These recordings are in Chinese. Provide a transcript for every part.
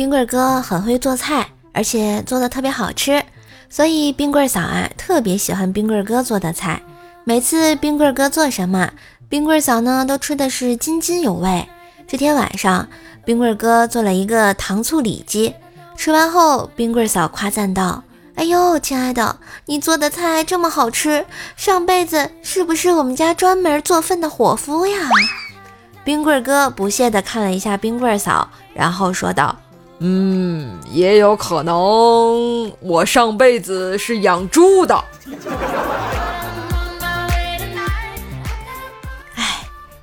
冰棍哥很会做菜，而且做的特别好吃，所以冰棍嫂啊特别喜欢冰棍哥做的菜。每次冰棍哥做什么，冰棍嫂呢都吃的是津津有味。这天晚上，冰棍哥做了一个糖醋里脊，吃完后，冰棍嫂夸赞道：“哎呦，亲爱的，你做的菜这么好吃，上辈子是不是我们家专门做饭的伙夫呀？”冰棍哥不屑地看了一下冰棍嫂，然后说道。嗯，也有可能，我上辈子是养猪的。哎，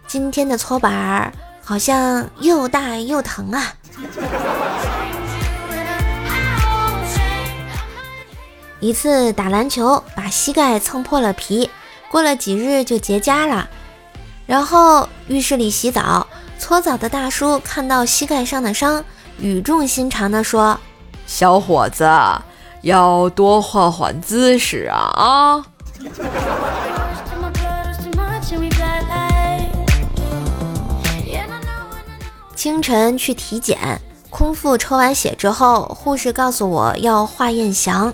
今天的搓板儿好像又大又疼啊！一次打篮球把膝盖蹭破了皮，过了几日就结痂了。然后浴室里洗澡，搓澡的大叔看到膝盖上的伤。语重心长地说：“小伙子，要多换换姿势啊啊！”清晨去体检，空腹抽完血之后，护士告诉我要化验翔。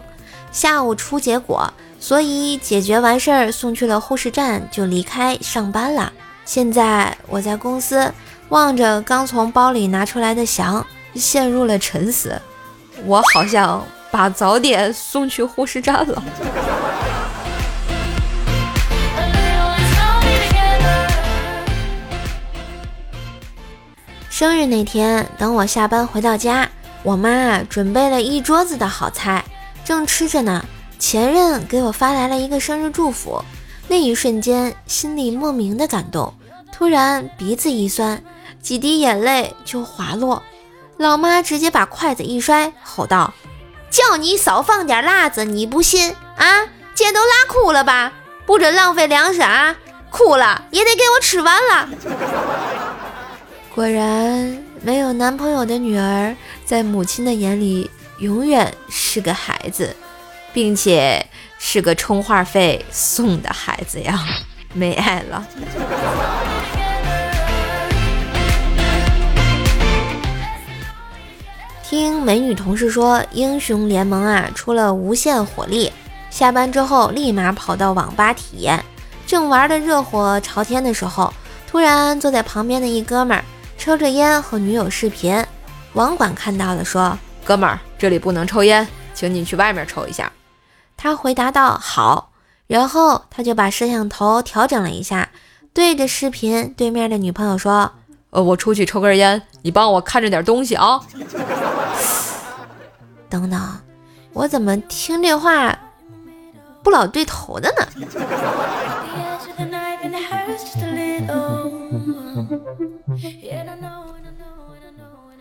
下午出结果，所以解决完事儿送去了护士站，就离开上班了。现在我在公司望着刚从包里拿出来的翔。陷入了沉思，我好像把早点送去护士站了。生日那天，等我下班回到家，我妈准备了一桌子的好菜，正吃着呢。前任给我发来了一个生日祝福，那一瞬间心里莫名的感动，突然鼻子一酸，几滴眼泪就滑落。老妈直接把筷子一摔，吼道：“叫你少放点辣子，你不信啊？姐都拉哭了吧？不准浪费粮食啊！哭了也得给我吃完了。”果然，没有男朋友的女儿，在母亲的眼里永远是个孩子，并且是个充话费送的孩子呀！没爱了。听美女同事说，英雄联盟啊出了无限火力，下班之后立马跑到网吧体验。正玩的热火朝天的时候，突然坐在旁边的一哥们儿抽着烟和女友视频。网管看到了，说：“哥们儿，这里不能抽烟，请你去外面抽一下。”他回答道：“好。”然后他就把摄像头调整了一下，对着视频对面的女朋友说。呃，我出去抽根烟，你帮我看着点东西啊。等等，我怎么听这话不老对头的呢？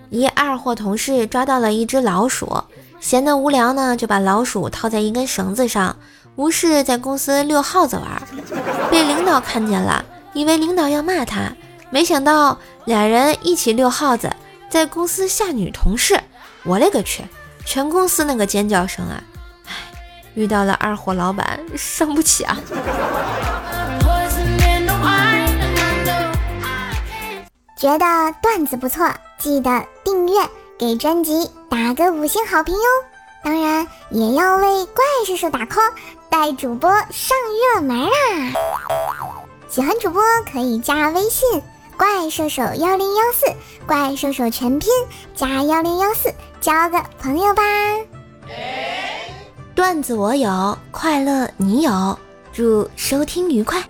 一二货同事抓到了一只老鼠，闲得无聊呢，就把老鼠套在一根绳子上，无事在公司遛耗子玩，被领导看见了，以为领导要骂他。没想到俩人一起遛耗子，在公司吓女同事，我勒个去！全公司那个尖叫声啊！唉，遇到了二货老板，伤不起啊！觉得段子不错，记得订阅，给专辑打个五星好评哟！当然也要为怪叔叔打 call，带主播上热门啦！喜欢主播可以加微信。怪兽手幺零幺四，怪兽手全拼加幺零幺四，交个朋友吧。段子我有，快乐你有，祝收听愉快。